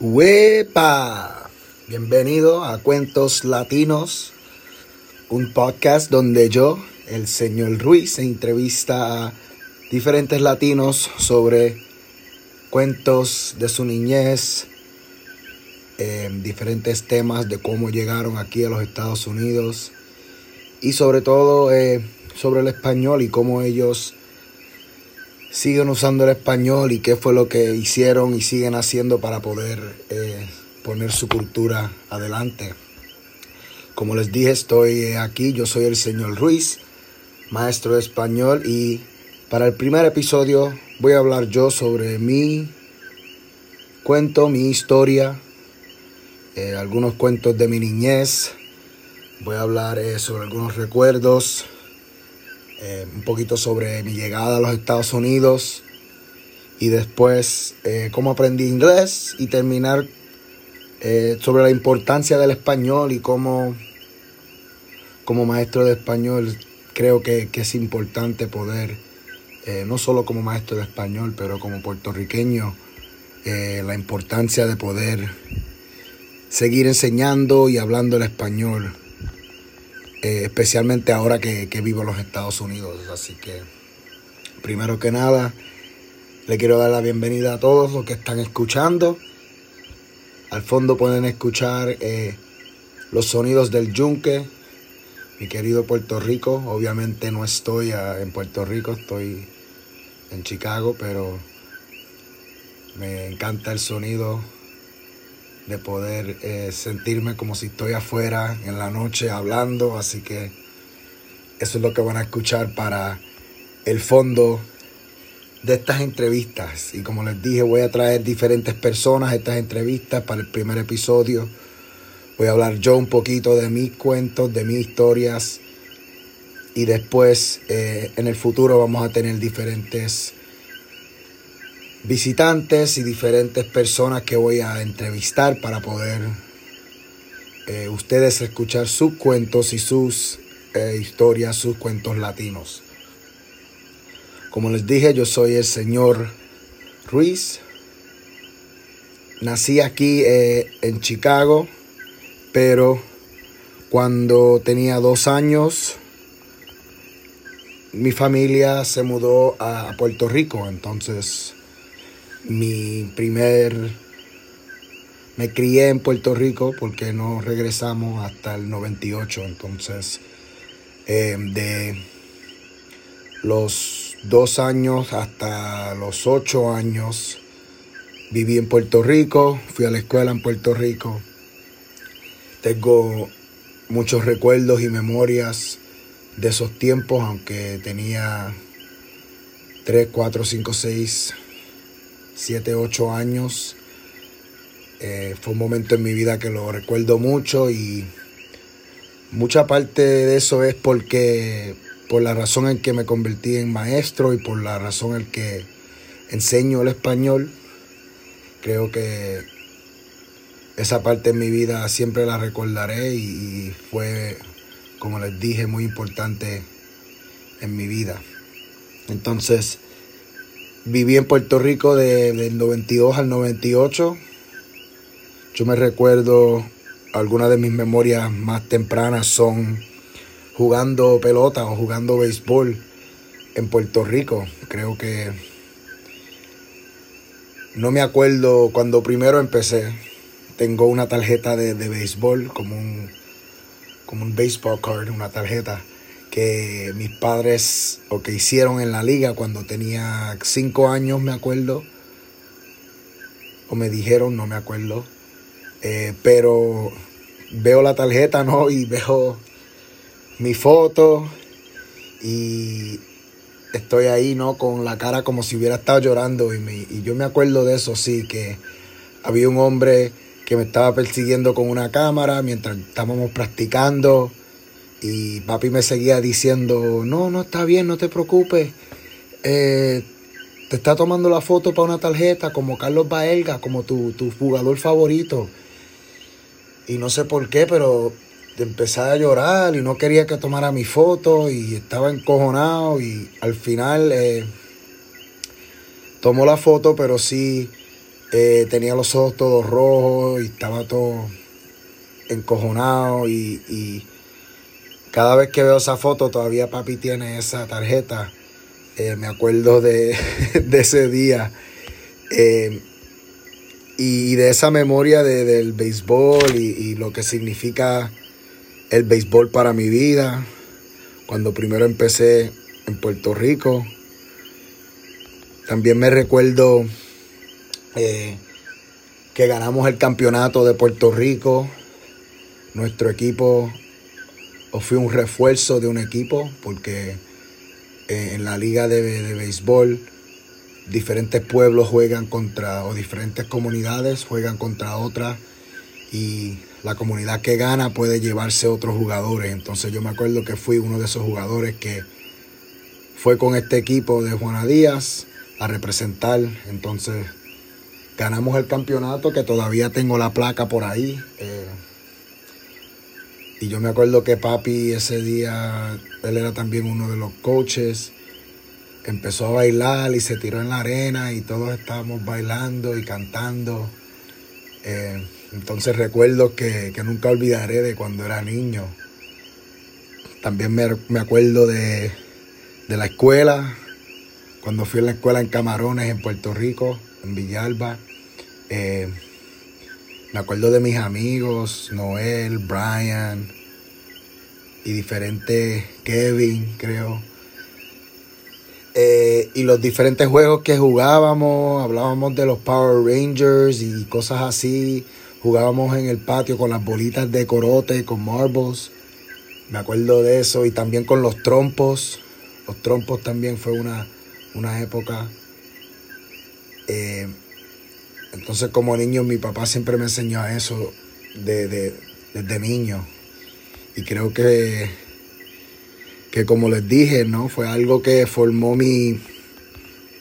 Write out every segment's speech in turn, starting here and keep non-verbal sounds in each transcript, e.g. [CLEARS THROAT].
¡Wepa! Bienvenido a Cuentos Latinos, un podcast donde yo, el señor Ruiz, entrevista a diferentes latinos sobre cuentos de su niñez, eh, diferentes temas de cómo llegaron aquí a los Estados Unidos y sobre todo eh, sobre el español y cómo ellos siguen usando el español y qué fue lo que hicieron y siguen haciendo para poder eh, poner su cultura adelante. Como les dije, estoy aquí, yo soy el señor Ruiz, maestro de español y para el primer episodio voy a hablar yo sobre mi cuento, mi historia, eh, algunos cuentos de mi niñez, voy a hablar eh, sobre algunos recuerdos, eh, un poquito sobre mi llegada a los Estados Unidos y después eh, cómo aprendí inglés y terminar eh, sobre la importancia del español y cómo como maestro de español creo que, que es importante poder, no solo como maestro de español, pero como puertorriqueño, la importancia de poder seguir enseñando y hablando el español eh, especialmente ahora que, vivo en los Estados Unidos. Así que, primero que nada, le quiero dar la bienvenida a todos los que están escuchando. Al fondo pueden escuchar eh, los sonidos del yunque, mi querido Puerto Rico. Obviamente no estoy a, en Puerto Rico, estoy en Chicago, pero me encanta el sonido de poder eh, sentirme como si estoy afuera en la noche hablando, así que eso es lo que van a escuchar para el fondo de estas entrevistas. Y como les dije, voy a traer diferentes personas a estas entrevistas para el primer episodio. Voy a hablar yo un poquito de mis cuentos, de mis historias. Y después, eh, en el futuro, vamos a tener diferentes visitantes y diferentes personas que voy a entrevistar para poder eh, ustedes escuchar sus cuentos y sus eh, historias, sus cuentos latinos. Como les dije, yo soy el señor Ruiz. Nací aquí eh, en Chicago, pero cuando tenía dos años, mi familia se mudó a Puerto Rico, entonces mi primer... Me crié en Puerto Rico porque no regresamos hasta el 98, entonces eh, de los dos años hasta los ocho años viví en Puerto Rico, fui a la escuela en Puerto Rico. Tengo muchos recuerdos y memorias de esos tiempos, aunque tenía 3, 4, 5, 6 7, 8 años. Eh, fue un momento en mi vida que lo recuerdo mucho y mucha parte de eso es porque por la razón en que me convertí en maestro y por la razón en que enseño el español. Creo que esa parte en mi vida siempre la recordaré y fue, como les dije, muy importante en mi vida. Entonces, viví en Puerto Rico de, del 92 al 98. Yo me recuerdo, algunas de mis memorias más tempranas son jugando pelota o jugando béisbol en Puerto Rico. Creo que no me acuerdo cuando primero empecé. Tengo una tarjeta de, de béisbol, como un, como un baseball card, una tarjeta que mis padres o que hicieron en la liga cuando tenía cinco años, me acuerdo. O me dijeron, no me acuerdo. Eh, pero veo la tarjeta, ¿no? Y veo mi foto y estoy ahí, ¿no? Con la cara como si hubiera estado llorando y, me, y yo me acuerdo de eso, sí, que había un hombre que me estaba persiguiendo con una cámara mientras estábamos practicando y papi me seguía diciendo, no, no está bien, no te preocupes. Eh, te está tomando la foto para una tarjeta como Carlos Baelga, como tu, tu jugador favorito. Y no sé por qué, pero empecé a llorar y no quería que tomara mi foto y estaba encojonado y al final eh, tomó la foto, pero sí eh, tenía los ojos todos rojos y estaba todo encojonado y, cada vez que veo esa foto todavía papi tiene esa tarjeta. Eh, me acuerdo de, [LAUGHS] ese día eh, y de esa memoria del béisbol y, lo que significa el béisbol para mi vida. Cuando primero empecé en Puerto Rico. También me recuerdo eh, que ganamos el campeonato de Puerto Rico. Nuestro equipo o fue un refuerzo de un equipo porque eh, en la liga de, de, béisbol diferentes pueblos juegan contra o diferentes comunidades juegan contra otras y la comunidad que gana puede llevarse otros jugadores. Entonces yo me acuerdo que fui uno de esos jugadores que fue con este equipo de Juana Díaz a representar. Entonces ganamos el campeonato que todavía tengo la placa por ahí. Eh, y yo me acuerdo que papi ese día, él era también uno de los coaches. Empezó a bailar y se tiró en la arena y todos estábamos bailando y cantando. Eh, entonces recuerdo que, nunca olvidaré de cuando era niño. También me acuerdo de, de la escuela, cuando fui a la escuela en Camarones, en Puerto Rico, en Villalba. Eh, me acuerdo de mis amigos, Noel, Brian y diferentes, Kevin, creo. Eh, y los diferentes juegos que jugábamos, hablábamos de los Power Rangers y cosas así. Jugábamos en el patio con las bolitas de corote, con marbles. Me acuerdo de eso y también con los trompos. Los trompos también fue una, época. Eh, entonces como niño mi papá siempre me enseñó eso de, desde niño. Y creo que, que como les dije, ¿no? Fue algo que formó mi,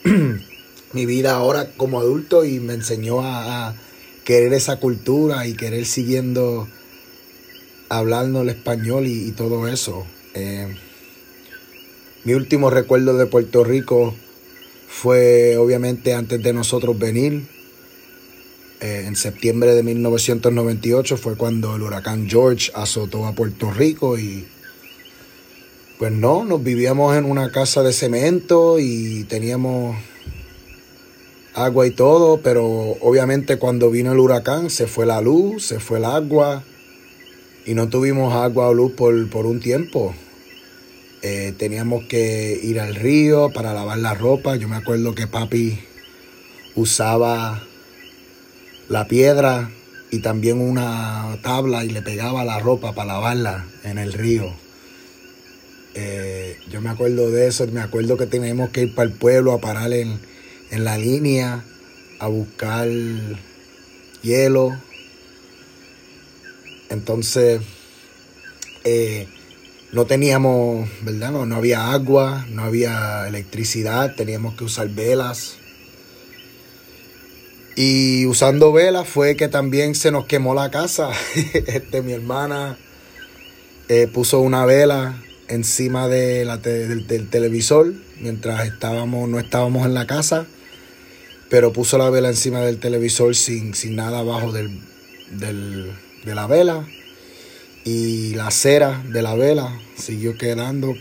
[CLEARS THROAT] mi vida ahora como adulto y me enseñó a, querer esa cultura y querer siguiendo hablando el español y, todo eso. Eh, mi último recuerdo de Puerto Rico fue obviamente antes de nosotros venir. Eh, en septiembre de 1998 fue cuando el huracán George azotó a Puerto Rico y pues no, nos vivíamos en una casa de cemento y teníamos agua y todo, pero obviamente cuando vino el huracán se fue la luz, se fue el agua y no tuvimos agua o luz por, por un tiempo. Eh, teníamos que ir al río para lavar la ropa. Yo me acuerdo que papi usaba la piedra y también una tabla y le pegaba la ropa para lavarla en el río. Eh, yo me acuerdo de eso, me acuerdo que teníamos que ir para el pueblo a parar en, en la línea a buscar hielo. Entonces, eh, no teníamos, ¿verdad? No, había agua, no había electricidad, teníamos que usar velas. Y usando velas fue que también se nos quemó la casa. [LAUGHS] este, mi hermana eh, puso una vela encima de la del, televisor mientras estábamos, no estábamos en la casa, pero puso la vela encima del televisor sin, sin nada abajo del, de la vela y la cera de la vela siguió quedando,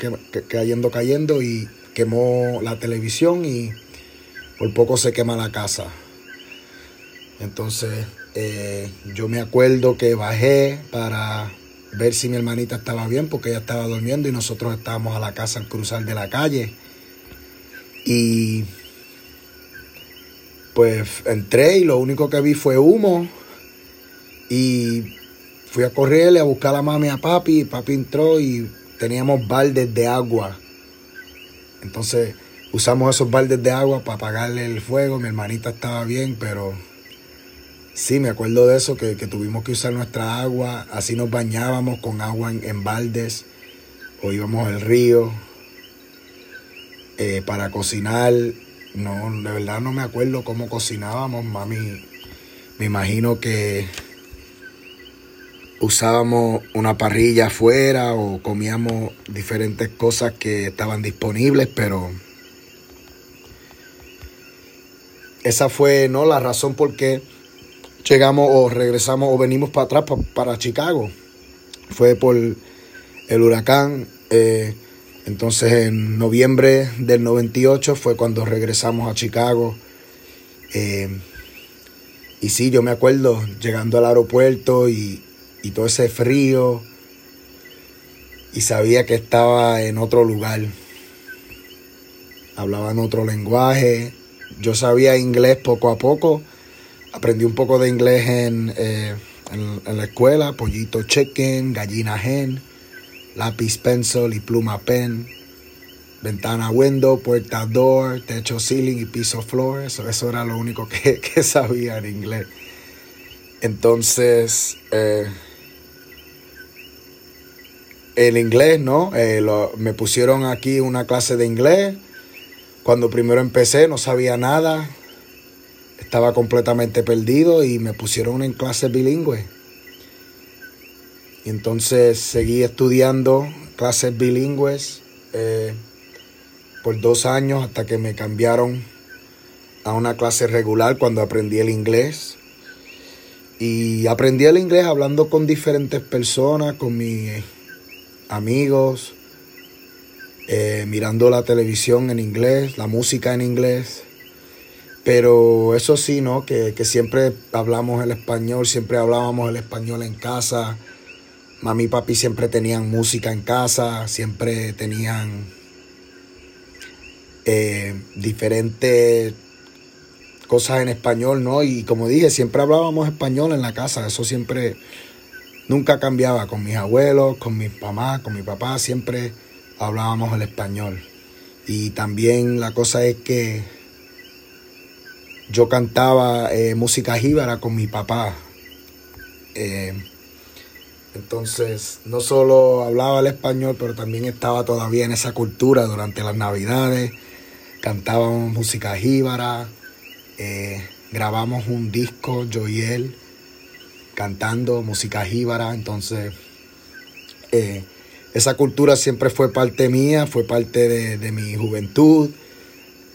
cayendo, cayendo y quemó la televisión y por poco se quema la casa. Entonces eh, yo me acuerdo que bajé para ver si mi hermanita estaba bien porque ella estaba durmiendo y nosotros estábamos a la casa al cruzar de la calle. Y pues entré y lo único que vi fue humo y Fui a correrle a buscar a mami y a papi. Papi entró y teníamos baldes de agua. Entonces usamos esos baldes de agua para apagarle el fuego. Mi hermanita estaba bien, pero sí, me acuerdo de eso, que, tuvimos que usar nuestra agua. Así nos bañábamos con agua en, baldes o íbamos al río eh, para cocinar. No, de verdad no me acuerdo cómo cocinábamos, mami. Me imagino que usábamos una parrilla afuera o comíamos diferentes cosas que estaban disponibles, pero esa fue ¿no? la razón por qué llegamos o regresamos o venimos para atrás para Chicago. Fue por el huracán. Eh, entonces en noviembre del 98 fue cuando regresamos a Chicago. Eh, y sí, yo me acuerdo llegando al aeropuerto y, y todo ese frío. Y sabía que estaba en otro lugar. Hablaban otro lenguaje. Yo sabía inglés poco a poco aprendí un poco de inglés en, eh, en, la escuela, pollito chicken, gallina hen, lápiz pencil y pluma pen, ventana window, puerta door, techo ceiling y piso floor, eso, eso era lo único que, [LAUGHS] sabía en inglés. Entonces, eh, el inglés, ¿no? Eh, me pusieron aquí una clase de inglés. Cuando primero empecé no sabía nada, estaba completamente perdido y me pusieron en clases bilingües. Y entonces seguí estudiando clases bilingües eh, por dos años hasta que me cambiaron a una clase regular cuando aprendí el inglés. Y aprendí el inglés hablando con diferentes personas, con mis amigos, eh, mirando la televisión en inglés, la música en inglés. Pero eso sí, ¿no? Que, siempre hablamos el español, siempre hablábamos el español en casa. Mami y papi siempre tenían música en casa, siempre tenían eh, diferentes cosas en español, ¿no? Y como dije, siempre hablábamos español en la casa, eso siempre, nunca cambiaba con mis abuelos, con mi mamá, con mi papá, siempre hablábamos el español. Y también la cosa es que yo cantaba eh, música jíbara con mi papá. Eh, entonces, no solo hablaba el español, pero también estaba todavía en esa cultura durante las navidades. Cantábamos música jíbara. Eh, grabamos un disco, yo y él, cantando música jíbara. Entonces, esa cultura siempre fue parte mía, fue parte de, de mi juventud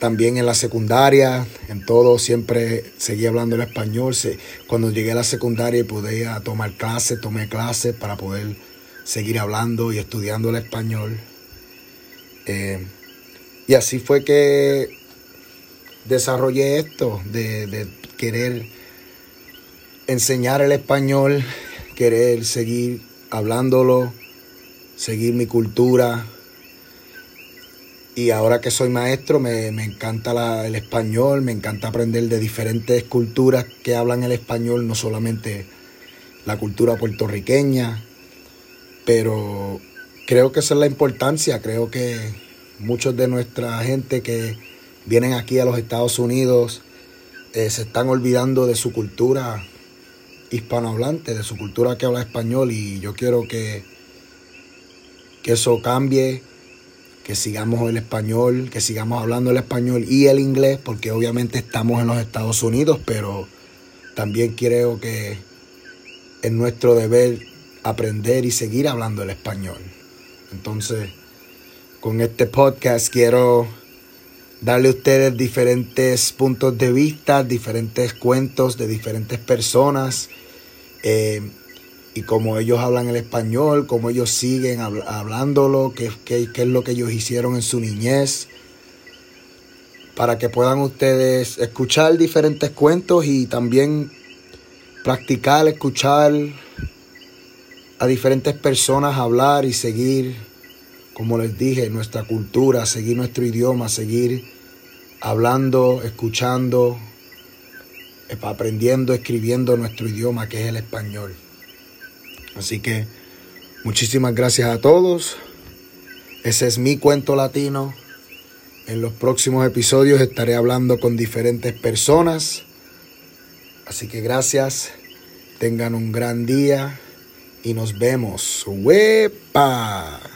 también en la secundaria, en todo siempre seguí hablando el español. Cuando llegué a la secundaria podía tomar clases, tomé clases para poder seguir hablando y estudiando el español. Eh, y así fue que desarrollé esto de querer enseñar el español, querer seguir hablándolo, seguir mi cultura, y ahora que soy maestro me, encanta el español, me encanta aprender de diferentes culturas que hablan el español, no solamente la cultura puertorriqueña, pero creo que esa es la importancia, creo que muchos de nuestra gente que vienen aquí a los Estados Unidos eh, se están olvidando de su cultura hispanohablante, de su cultura que habla español. Y yo quiero que, que eso cambie sigamos el español, que sigamos hablando el español y el inglés, porque obviamente estamos en los Estados Unidos, pero también creo que es nuestro deber aprender y seguir hablando el español. Entonces, con este podcast quiero darle a ustedes diferentes puntos de vista, diferentes cuentos de diferentes personas. Eh, y como ellos hablan el español, cómo ellos siguen hablándolo, qué, qué, qué, es lo que ellos hicieron en su niñez, para que puedan ustedes escuchar diferentes cuentos y también practicar, escuchar a diferentes personas hablar y seguir, como les dije, nuestra cultura, seguir nuestro idioma, seguir hablando, escuchando, aprendiendo, escribiendo nuestro idioma, que es el español. Así que muchísimas gracias a todos. Ese es mi cuento latino. En los próximos episodios estaré hablando con diferentes personas. Así que gracias. Tengan un gran día y nos vemos. ¡Wepa!